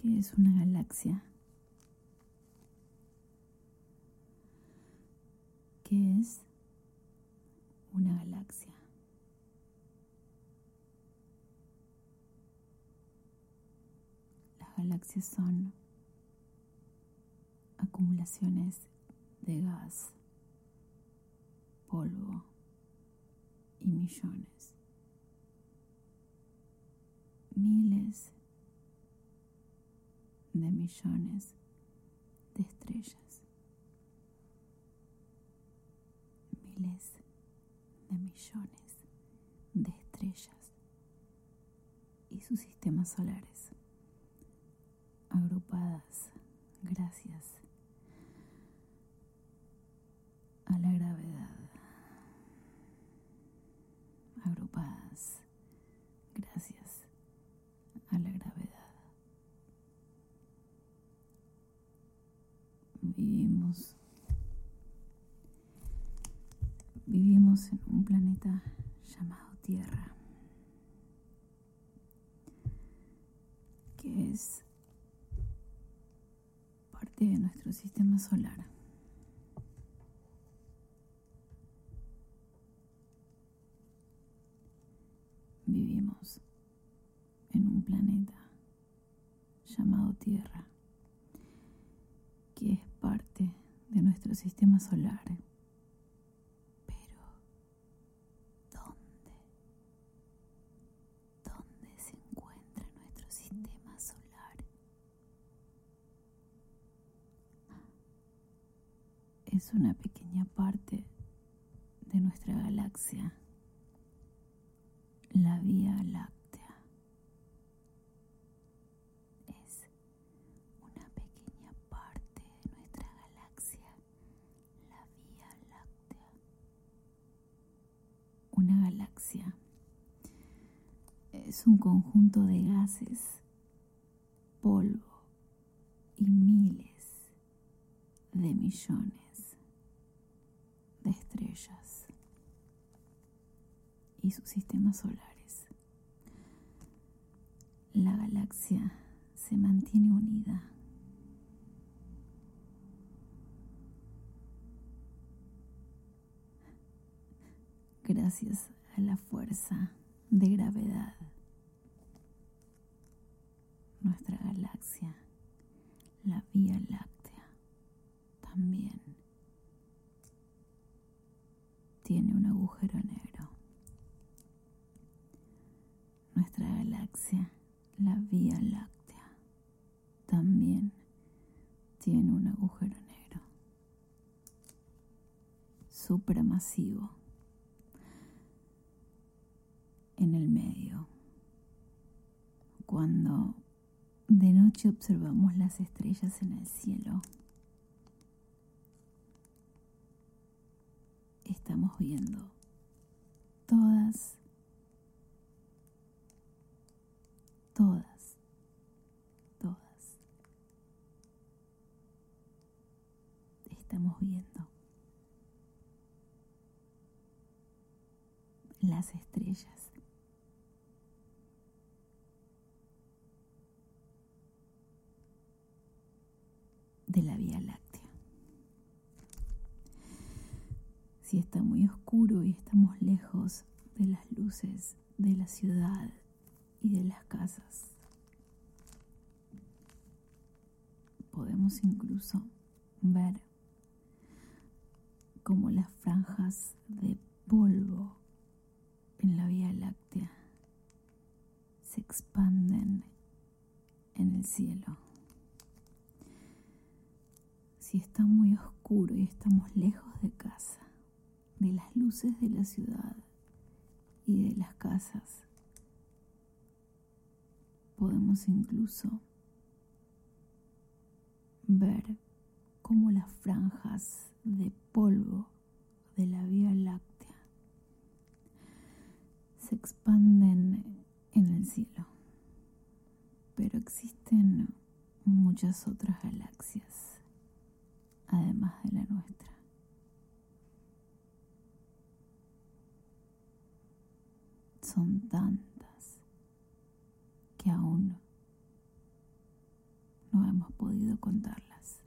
¿Qué es una galaxia? ¿Qué es una galaxia? Las galaxias son acumulaciones de gas, polvo y millones, miles de millones de estrellas, miles de millones de estrellas y sus sistemas solares agrupadas gracias a la gravedad, agrupadas gracias a la gravedad. Vivimos, en un planeta llamado Tierra, que es parte de nuestro sistema solar. Vivimos en un planeta llamado Tierra, que es parte de nuestro sistema solar. Pero, ¿dónde? ¿Dónde se encuentra nuestro sistema solar? Una pequeña parte de nuestra galaxia, la Vía Láctea. Es una pequeña parte de nuestra galaxia, la Vía Láctea. Una galaxia es un conjunto de gases, polvo y miles de millones y sus sistemas solares. La galaxia se mantiene unida. Gracias a la fuerza de gravedad. Nuestra galaxia, la Vía Láctea, también tiene un agujero negro. Nuestra galaxia, la Vía Láctea, también tiene un agujero negro. Supremasivo. En el medio. Cuando de noche observamos las estrellas en el cielo, estamos viendo todas, todas. Estamos viendo las estrellas. de la Vía Láctea. Si está muy oscuro y estamos lejos de las luces de la ciudad y de las casas, podemos incluso ver cómo las franjas de polvo en la Vía Láctea se expanden en el cielo. Si está muy oscuro y estamos lejos de casa, de las luces de la ciudad y de las casas, podemos incluso ver cómo las franjas de polvo de la Vía Láctea se expanden en el cielo. Pero existen muchas otras galaxias además de la nuestra. Son tantas que aún contarlas.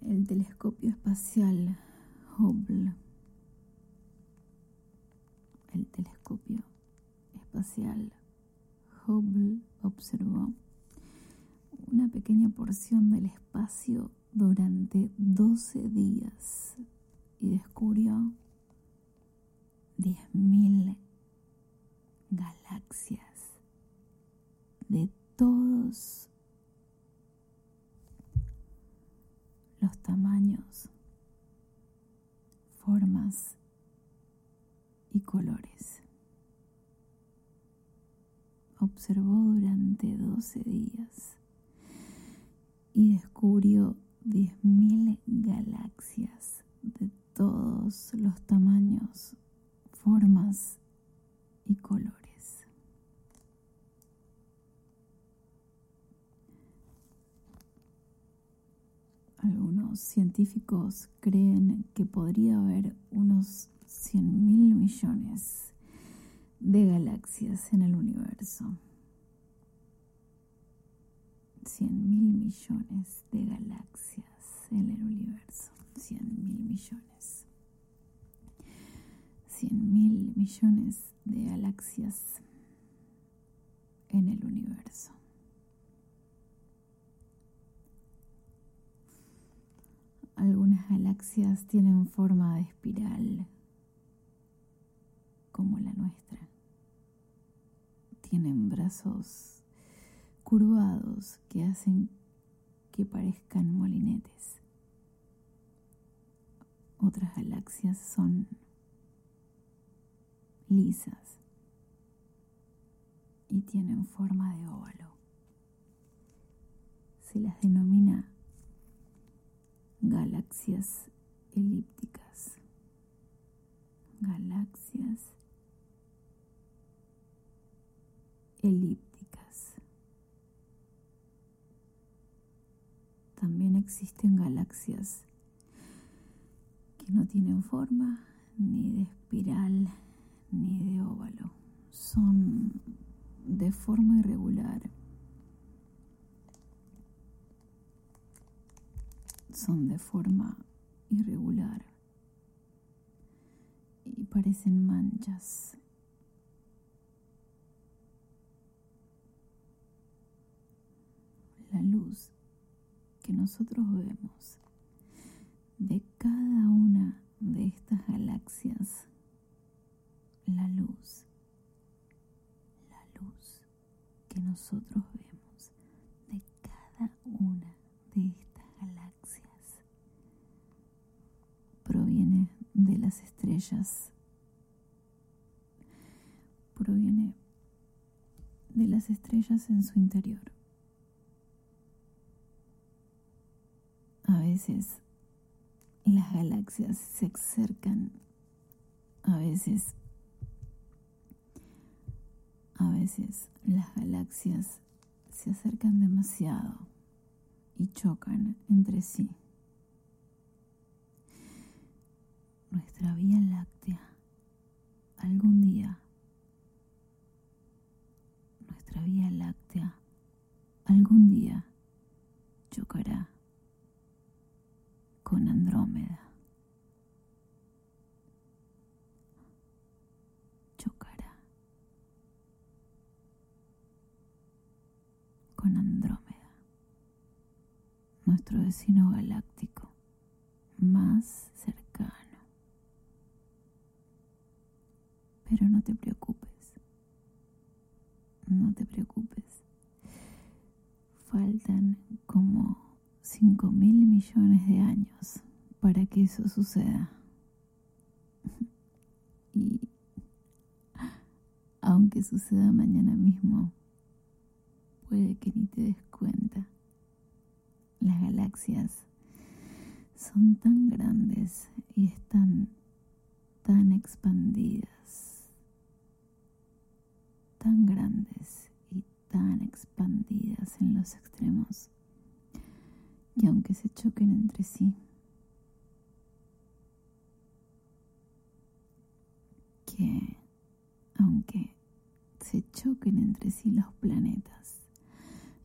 El telescopio espacial Hubble, el telescopio espacial Hubble observó una pequeña porción del espacio durante 12 días y descubrió 10.000 galaxias de todos los tamaños, formas y colores. Observó durante 12 días y descubrió 10.000 galaxias de todos los tamaños, formas y colores. Algunos científicos creen que podría haber unos 100 mil millones de galaxias en el universo. 100 mil millones de galaxias en el universo. 100 mil millones. 100 mil millones de galaxias en el universo. Algunas galaxias tienen forma de espiral, como la nuestra. Tienen brazos curvados que hacen que parezcan molinetes. Otras galaxias son lisas y tienen forma de óvalo. Se las denomina galaxias elípticas. Galaxias elípticas. También existen galaxias que no tienen forma ni de espiral ni de óvalo. Son de forma irregular son de forma irregular y parecen manchas. La luz que nosotros vemos de cada una de estas galaxias, la luz, la luz que nosotros vemos de cada una de estas proviene de las estrellas, proviene de las estrellas en su interior. A veces las galaxias se acercan, a veces, a veces las galaxias se acercan demasiado y chocan entre sí. nuestra Vía Láctea algún día, nuestra Vía Láctea algún día chocará con Andrómeda. Chocará con Andrómeda, nuestro vecino galáctico más cercano. Pero no te preocupes, no te preocupes. Faltan como 5 mil millones de años para que eso suceda. Y aunque suceda mañana mismo, puede que ni te des cuenta. Las galaxias son tan grandes y están tan expandidas tan grandes y tan expandidas en los extremos que aunque se choquen entre sí, que aunque se choquen entre sí los planetas,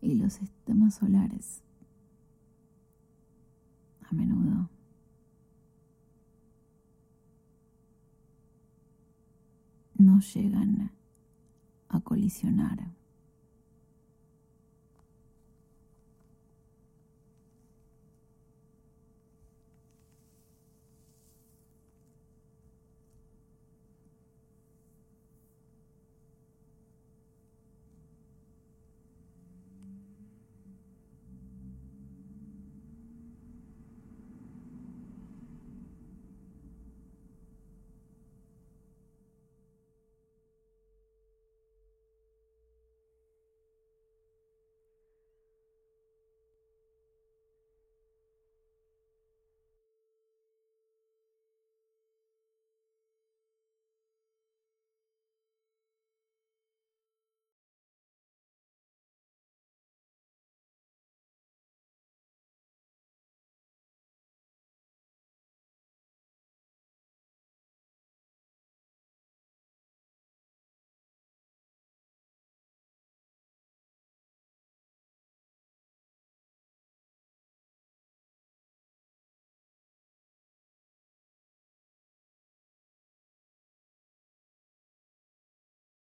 y los sistemas solares a menudo no llegan a colisionar.